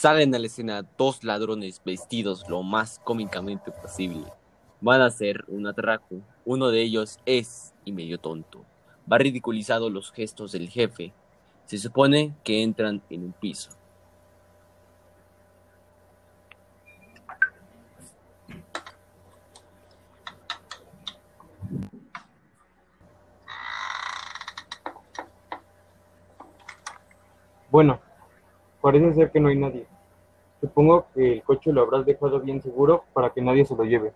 Salen a la escena dos ladrones vestidos lo más cómicamente posible. Van a hacer un atraco. Uno de ellos es y medio tonto. Va ridiculizado los gestos del jefe. Se supone que entran en un piso. Bueno, parece ser que no hay nadie. Supongo que el coche lo habrás dejado bien seguro para que nadie se lo lleve.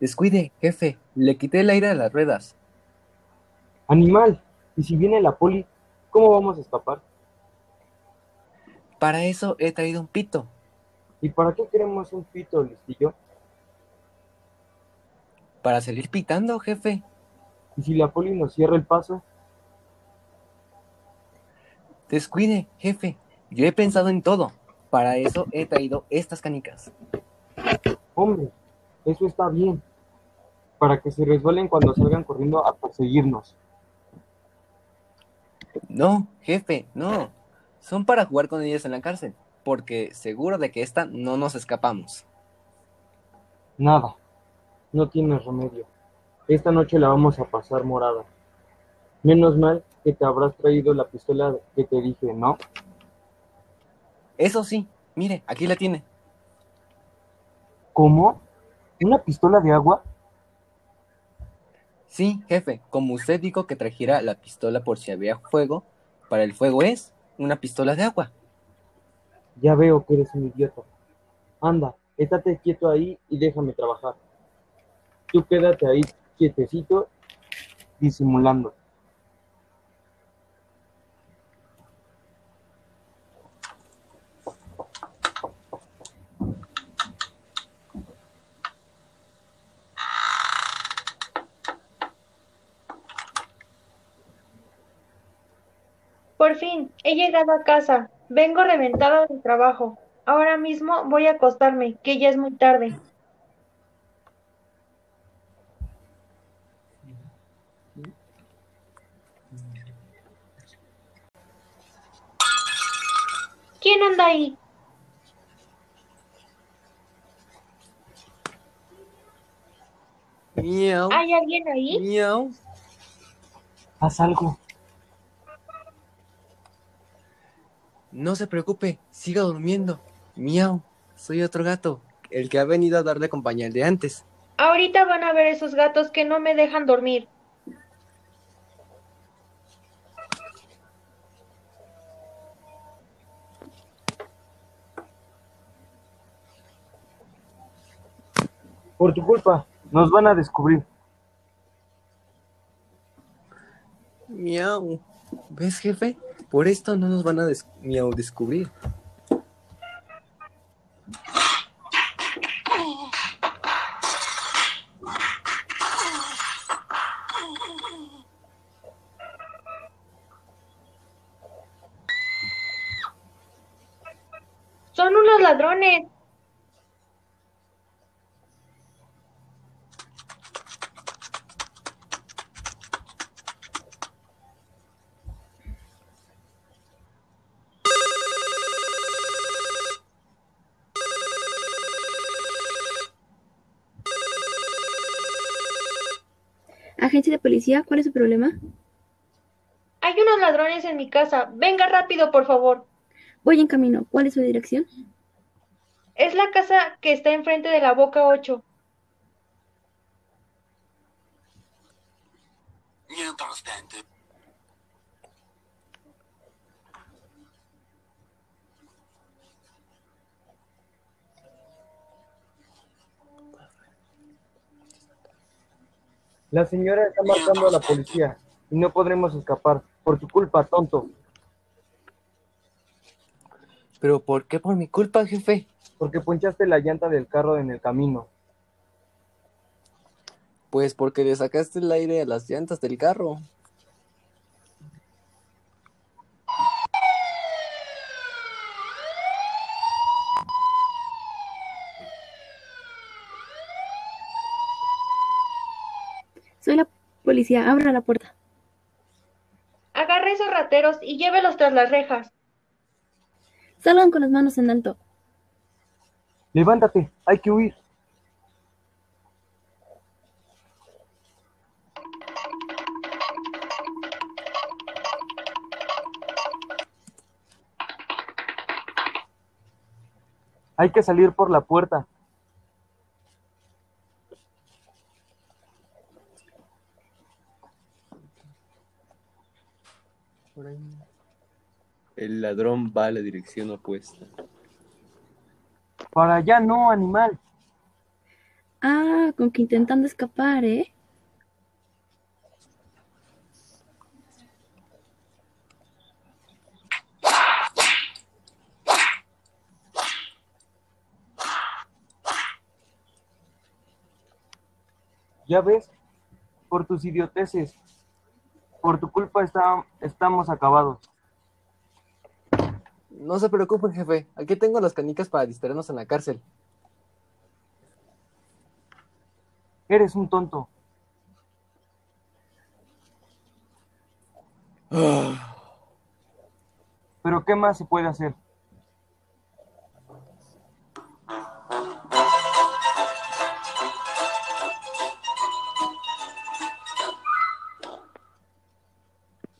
Descuide, jefe. Le quité el aire a las ruedas. ¡Animal! ¿Y si viene la poli, cómo vamos a escapar? Para eso he traído un pito. ¿Y para qué queremos un pito, listillo? Para salir pitando, jefe. ¿Y si la poli nos cierra el paso? Descuide, jefe. Yo he pensado en todo. Para eso he traído estas canicas. Hombre, eso está bien. Para que se resbalen cuando salgan corriendo a perseguirnos. No, jefe, no. Son para jugar con ellas en la cárcel. Porque seguro de que esta no nos escapamos. Nada. No tienes remedio. Esta noche la vamos a pasar morada. Menos mal que te habrás traído la pistola que te dije, ¿no? Eso sí, mire, aquí la tiene. ¿Cómo? ¿Una pistola de agua? Sí, jefe, como usted dijo que trajera la pistola por si había fuego, para el fuego es una pistola de agua. Ya veo que eres un idiota. Anda, estate quieto ahí y déjame trabajar. Tú quédate ahí quietecito, disimulando. Por fin, he llegado a casa. Vengo reventada del trabajo. Ahora mismo voy a acostarme, que ya es muy tarde. ¿Quién anda ahí? Miau, ¿Hay alguien ahí? miau. Haz algo. No se preocupe, siga durmiendo. Miau, soy otro gato, el que ha venido a darle compañía al de antes. Ahorita van a ver esos gatos que no me dejan dormir. Por tu culpa, nos van a descubrir. Miau. ¿Ves, jefe? Por esto no nos van a des- miau descubrir. Son unos ladrones. Agencia de policía, ¿cuál es su problema? Hay unos ladrones en mi casa. Venga rápido, por favor. Voy en camino. ¿Cuál es su dirección? Es la casa que está enfrente de la Boca 8. Mientras tanto, La señora está marcando a la policía y no podremos escapar. Por tu culpa, tonto. ¿Pero por qué por mi culpa, jefe? Porque ponchaste la llanta del carro en el camino. Pues porque le sacaste el aire a las llantas del carro. Soy la policía. Abra la puerta. Agarre esos rateros y llévelos tras las rejas. Salgan con las manos en alto. Levántate, hay que huir. Hay que salir por la puerta. El ladrón va a la dirección opuesta. Para allá no, animal. Ah, con que intentando escapar, ¿eh? Ya ves, por tus idioteces, por tu culpa está- estamos acabados. No se preocupen, jefe. Aquí tengo las canicas para distraernos en la cárcel. Eres un tonto. Pero ¿qué más se puede hacer?